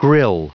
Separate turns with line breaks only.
Grill.